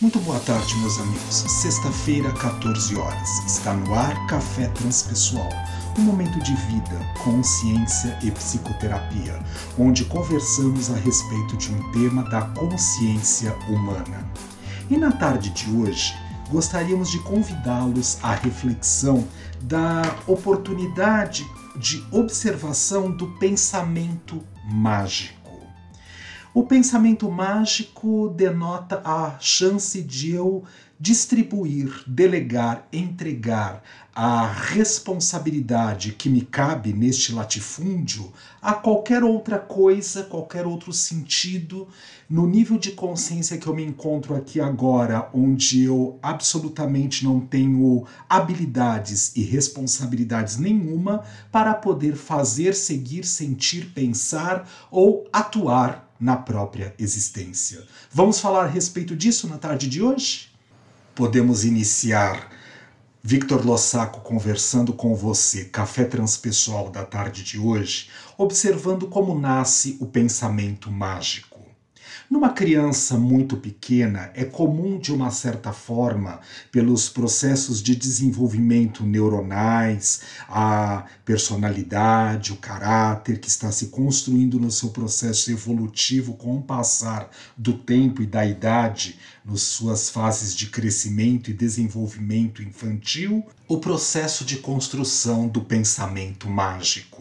Muito boa tarde, meus amigos. Sexta-feira, 14 horas. Está no ar Café Transpessoal, um momento de vida, consciência e psicoterapia, onde conversamos a respeito de um tema da consciência humana. E na tarde de hoje, gostaríamos de convidá-los à reflexão da oportunidade de observação do pensamento mágico. O pensamento mágico denota a chance de eu distribuir, delegar, entregar a responsabilidade que me cabe neste latifúndio a qualquer outra coisa, qualquer outro sentido, no nível de consciência que eu me encontro aqui agora, onde eu absolutamente não tenho habilidades e responsabilidades nenhuma para poder fazer, seguir, sentir, pensar ou atuar na própria existência. Vamos falar a respeito disso na tarde de hoje? Podemos iniciar Victor Lossaco conversando com você, Café Transpessoal da tarde de hoje, observando como nasce o pensamento mágico. Numa criança muito pequena, é comum, de uma certa forma, pelos processos de desenvolvimento neuronais, a personalidade, o caráter que está se construindo no seu processo evolutivo com o passar do tempo e da idade, nas suas fases de crescimento e desenvolvimento infantil, o processo de construção do pensamento mágico.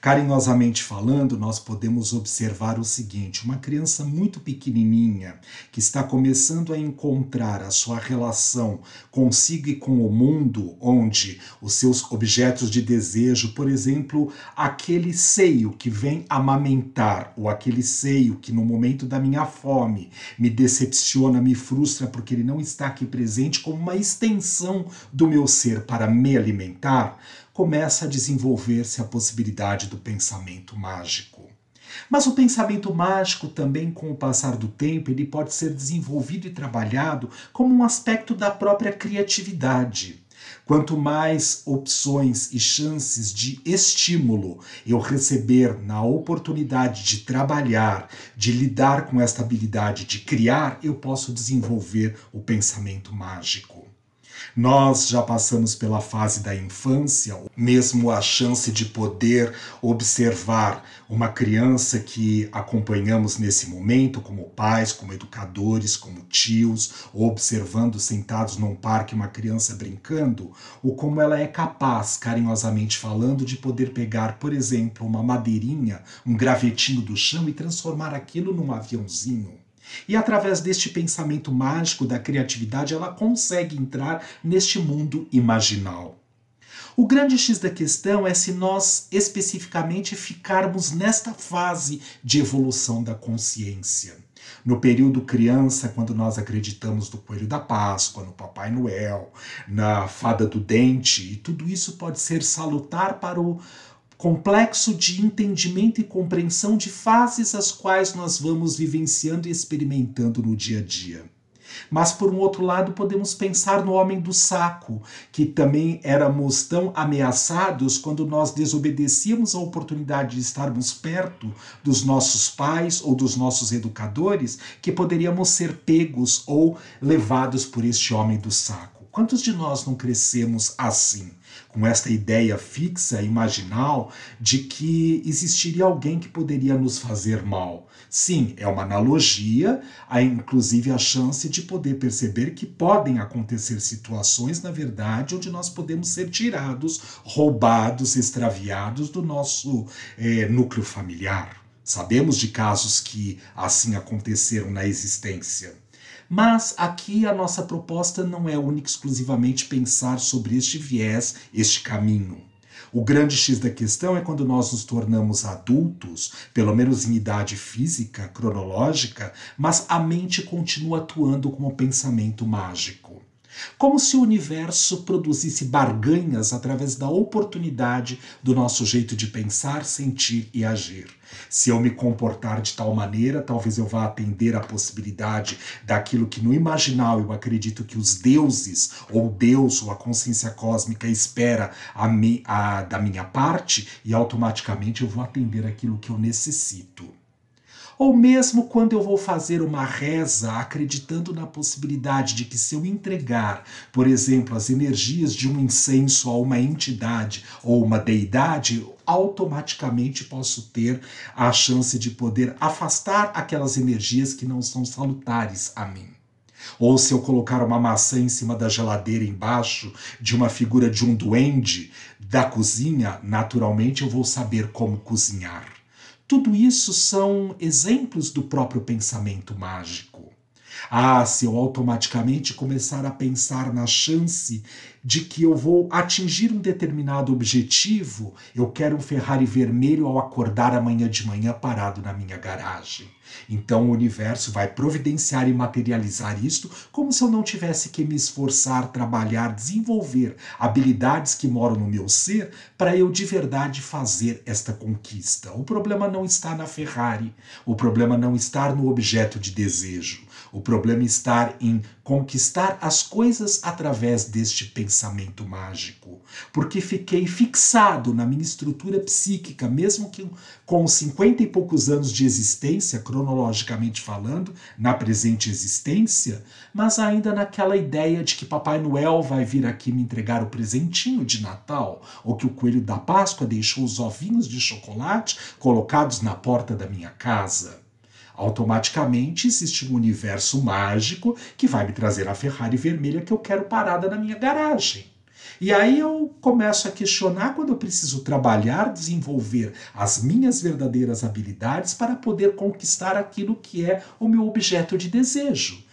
Carinhosamente falando, nós podemos observar o seguinte: uma criança muito pequenininha que está começando a encontrar a sua relação consigo e com o mundo, onde os seus objetos de desejo, por exemplo, aquele seio que vem amamentar, ou aquele seio que no momento da minha fome me decepciona, me frustra porque ele não está aqui presente como uma extensão do meu ser para me alimentar, começa a desenvolver-se a possibilidade do pensamento mágico. Mas o pensamento mágico também, com o passar do tempo, ele pode ser desenvolvido e trabalhado como um aspecto da própria criatividade. Quanto mais opções e chances de estímulo eu receber na oportunidade de trabalhar, de lidar com esta habilidade de criar, eu posso desenvolver o pensamento mágico. Nós já passamos pela fase da infância, mesmo a chance de poder observar uma criança que acompanhamos nesse momento, como pais, como educadores, como tios, observando sentados num parque uma criança brincando, o como ela é capaz, carinhosamente falando, de poder pegar, por exemplo, uma madeirinha, um gravetinho do chão e transformar aquilo num aviãozinho e através deste pensamento mágico da criatividade, ela consegue entrar neste mundo imaginal. O grande X da questão é se nós especificamente ficarmos nesta fase de evolução da consciência. No período criança, quando nós acreditamos no coelho da Páscoa, no Papai Noel, na fada do dente, e tudo isso pode ser salutar para o complexo de entendimento e compreensão de fases as quais nós vamos vivenciando e experimentando no dia a dia. Mas, por um outro lado, podemos pensar no homem do saco, que também éramos tão ameaçados quando nós desobedecíamos a oportunidade de estarmos perto dos nossos pais ou dos nossos educadores, que poderíamos ser pegos ou levados por este homem do saco. Quantos de nós não crescemos assim? com esta ideia fixa, imaginal, de que existiria alguém que poderia nos fazer mal. Sim, é uma analogia, há inclusive a chance de poder perceber que podem acontecer situações, na verdade, onde nós podemos ser tirados, roubados, extraviados do nosso é, núcleo familiar. Sabemos de casos que assim aconteceram na existência. Mas aqui a nossa proposta não é única exclusivamente pensar sobre este viés, este caminho. O grande X da questão é quando nós nos tornamos adultos, pelo menos em idade física, cronológica, mas a mente continua atuando como pensamento mágico. Como se o universo produzisse barganhas através da oportunidade do nosso jeito de pensar, sentir e agir. Se eu me comportar de tal maneira, talvez eu vá atender à possibilidade daquilo que no imaginal eu acredito que os deuses, ou Deus, ou a consciência cósmica espera a a, da minha parte, e automaticamente eu vou atender aquilo que eu necessito. Ou mesmo quando eu vou fazer uma reza acreditando na possibilidade de que, se eu entregar, por exemplo, as energias de um incenso a uma entidade ou uma deidade, automaticamente posso ter a chance de poder afastar aquelas energias que não são salutares a mim. Ou se eu colocar uma maçã em cima da geladeira embaixo de uma figura de um duende da cozinha, naturalmente eu vou saber como cozinhar. Tudo isso são exemplos do próprio pensamento mágico. Ah, se eu automaticamente começar a pensar na chance de que eu vou atingir um determinado objetivo, eu quero um Ferrari vermelho ao acordar amanhã de manhã parado na minha garagem. Então o universo vai providenciar e materializar isto como se eu não tivesse que me esforçar, trabalhar, desenvolver habilidades que moram no meu ser para eu de verdade fazer esta conquista. O problema não está na Ferrari, o problema não está no objeto de desejo. O problema está em conquistar as coisas através deste pensamento mágico. Porque fiquei fixado na minha estrutura psíquica, mesmo que com 50 e poucos anos de existência, cronologicamente falando, na presente existência, mas ainda naquela ideia de que Papai Noel vai vir aqui me entregar o presentinho de Natal, ou que o coelho da Páscoa deixou os ovinhos de chocolate colocados na porta da minha casa. Automaticamente existe um universo mágico que vai me trazer a Ferrari vermelha que eu quero parada na minha garagem. E aí eu começo a questionar quando eu preciso trabalhar, desenvolver as minhas verdadeiras habilidades para poder conquistar aquilo que é o meu objeto de desejo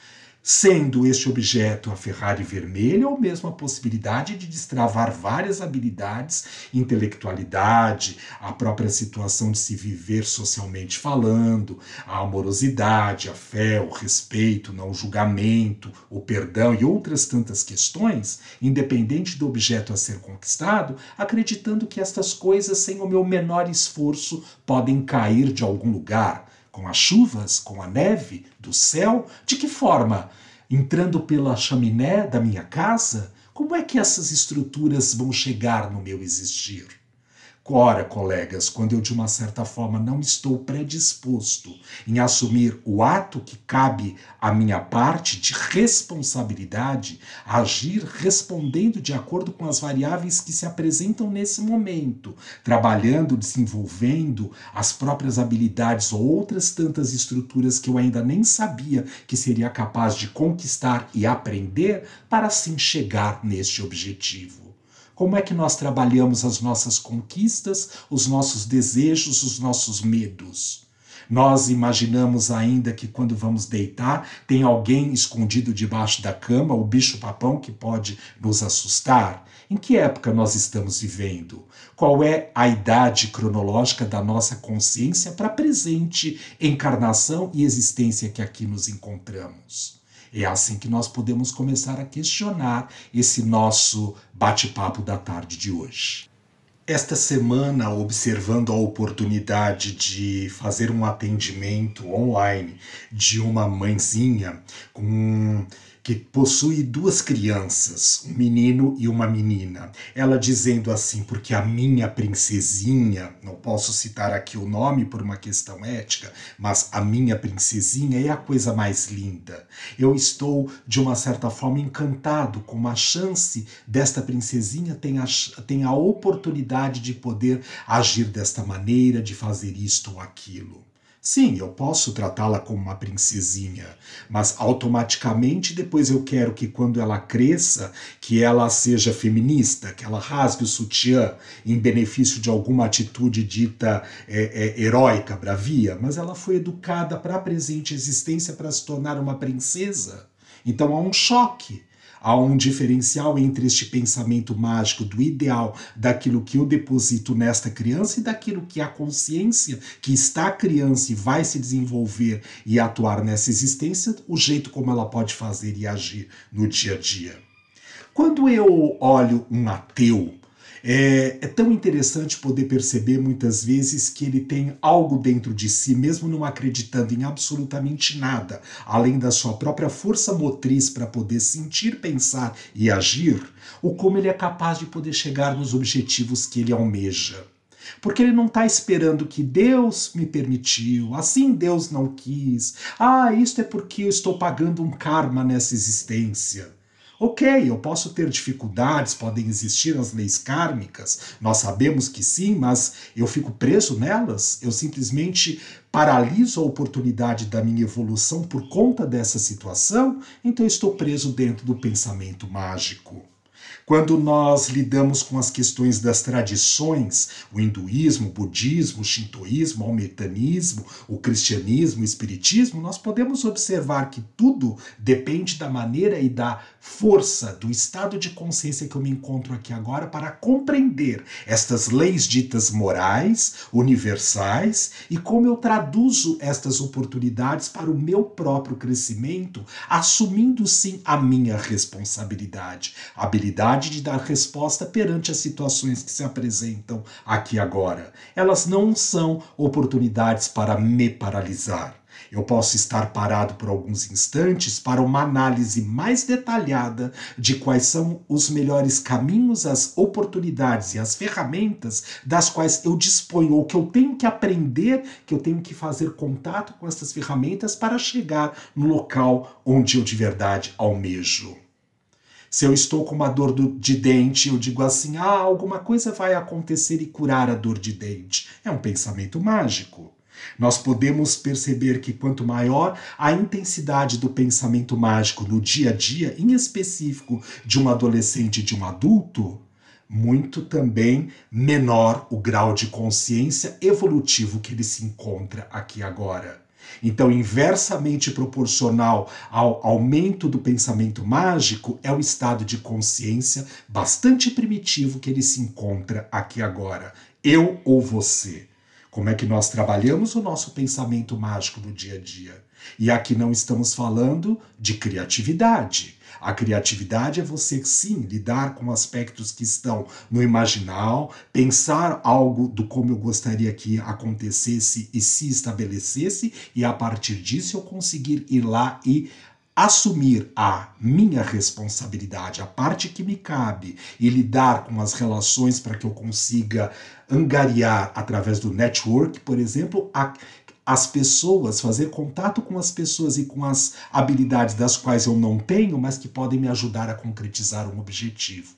sendo este objeto a Ferrari vermelha ou mesmo a possibilidade de destravar várias habilidades, intelectualidade, a própria situação de se viver socialmente falando, a amorosidade, a fé, o respeito, não julgamento, o perdão e outras tantas questões, independente do objeto a ser conquistado, acreditando que estas coisas, sem o meu menor esforço, podem cair de algum lugar com as chuvas, com a neve do céu? De que forma? Entrando pela chaminé da minha casa? Como é que essas estruturas vão chegar no meu existir? Ora, colegas, quando eu de uma certa forma não estou predisposto em assumir o ato que cabe à minha parte de responsabilidade, agir respondendo de acordo com as variáveis que se apresentam nesse momento, trabalhando, desenvolvendo as próprias habilidades ou outras tantas estruturas que eu ainda nem sabia que seria capaz de conquistar e aprender para assim chegar neste objetivo. Como é que nós trabalhamos as nossas conquistas, os nossos desejos, os nossos medos? Nós imaginamos ainda que quando vamos deitar tem alguém escondido debaixo da cama, o bicho-papão que pode nos assustar. Em que época nós estamos vivendo? Qual é a idade cronológica da nossa consciência para a presente encarnação e existência que aqui nos encontramos? É assim que nós podemos começar a questionar esse nosso bate-papo da tarde de hoje. Esta semana, observando a oportunidade de fazer um atendimento online de uma mãezinha com que possui duas crianças, um menino e uma menina. Ela dizendo assim, porque a minha princesinha, não posso citar aqui o nome por uma questão ética, mas a minha princesinha é a coisa mais linda. Eu estou, de uma certa forma, encantado com a chance desta princesinha ter a, ter a oportunidade de poder agir desta maneira, de fazer isto ou aquilo. Sim, eu posso tratá-la como uma princesinha, mas automaticamente depois eu quero que quando ela cresça, que ela seja feminista, que ela rasgue o sutiã em benefício de alguma atitude dita é, é, heróica, bravia, mas ela foi educada para a presente existência para se tornar uma princesa. Então há um choque. Há um diferencial entre este pensamento mágico do ideal daquilo que eu deposito nesta criança e daquilo que a consciência que está criança e vai se desenvolver e atuar nessa existência, o jeito como ela pode fazer e agir no dia a dia. Quando eu olho um ateu, é, é, tão interessante poder perceber muitas vezes que ele tem algo dentro de si, mesmo não acreditando em absolutamente nada, além da sua própria força motriz para poder sentir, pensar e agir, o como ele é capaz de poder chegar nos objetivos que ele almeja. Porque ele não está esperando que Deus me permitiu, assim Deus não quis. Ah, isto é porque eu estou pagando um karma nessa existência. Ok, eu posso ter dificuldades, podem existir as leis kármicas, nós sabemos que sim, mas eu fico preso nelas? Eu simplesmente paraliso a oportunidade da minha evolução por conta dessa situação? Então estou preso dentro do pensamento mágico. Quando nós lidamos com as questões das tradições, o hinduísmo, o budismo, o shintoísmo, o almetanismo, o cristianismo, o espiritismo, nós podemos observar que tudo depende da maneira e da força do estado de consciência que eu me encontro aqui agora para compreender estas leis ditas morais, universais e como eu traduzo estas oportunidades para o meu próprio crescimento, assumindo sim a minha responsabilidade, habilidade capacidade de dar resposta perante as situações que se apresentam aqui agora. Elas não são oportunidades para me paralisar. Eu posso estar parado por alguns instantes para uma análise mais detalhada de quais são os melhores caminhos, as oportunidades e as ferramentas das quais eu disponho, ou que eu tenho que aprender, que eu tenho que fazer contato com essas ferramentas para chegar no local onde eu de verdade almejo. Se eu estou com uma dor do, de dente, eu digo assim: ah, alguma coisa vai acontecer e curar a dor de dente. É um pensamento mágico. Nós podemos perceber que quanto maior a intensidade do pensamento mágico no dia a dia, em específico de um adolescente e de um adulto, muito também menor o grau de consciência evolutivo que ele se encontra aqui agora. Então, inversamente proporcional ao aumento do pensamento mágico é o estado de consciência bastante primitivo que ele se encontra aqui agora. Eu ou você. Como é que nós trabalhamos o nosso pensamento mágico no dia a dia? E aqui não estamos falando de criatividade. A criatividade é você, sim, lidar com aspectos que estão no imaginal, pensar algo do como eu gostaria que acontecesse e se estabelecesse, e a partir disso eu conseguir ir lá e assumir a minha responsabilidade, a parte que me cabe, e lidar com as relações para que eu consiga angariar através do network, por exemplo, a, as pessoas, fazer contato com as pessoas e com as habilidades das quais eu não tenho, mas que podem me ajudar a concretizar um objetivo.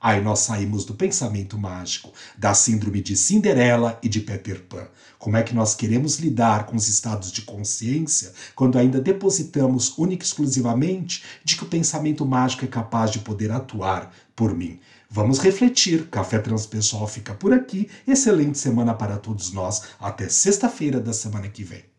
Aí nós saímos do pensamento mágico, da síndrome de Cinderela e de Peter Pan. Como é que nós queremos lidar com os estados de consciência quando ainda depositamos única e exclusivamente de que o pensamento mágico é capaz de poder atuar por mim? Vamos refletir. Café Transpessoal fica por aqui. Excelente semana para todos nós. Até sexta-feira da semana que vem.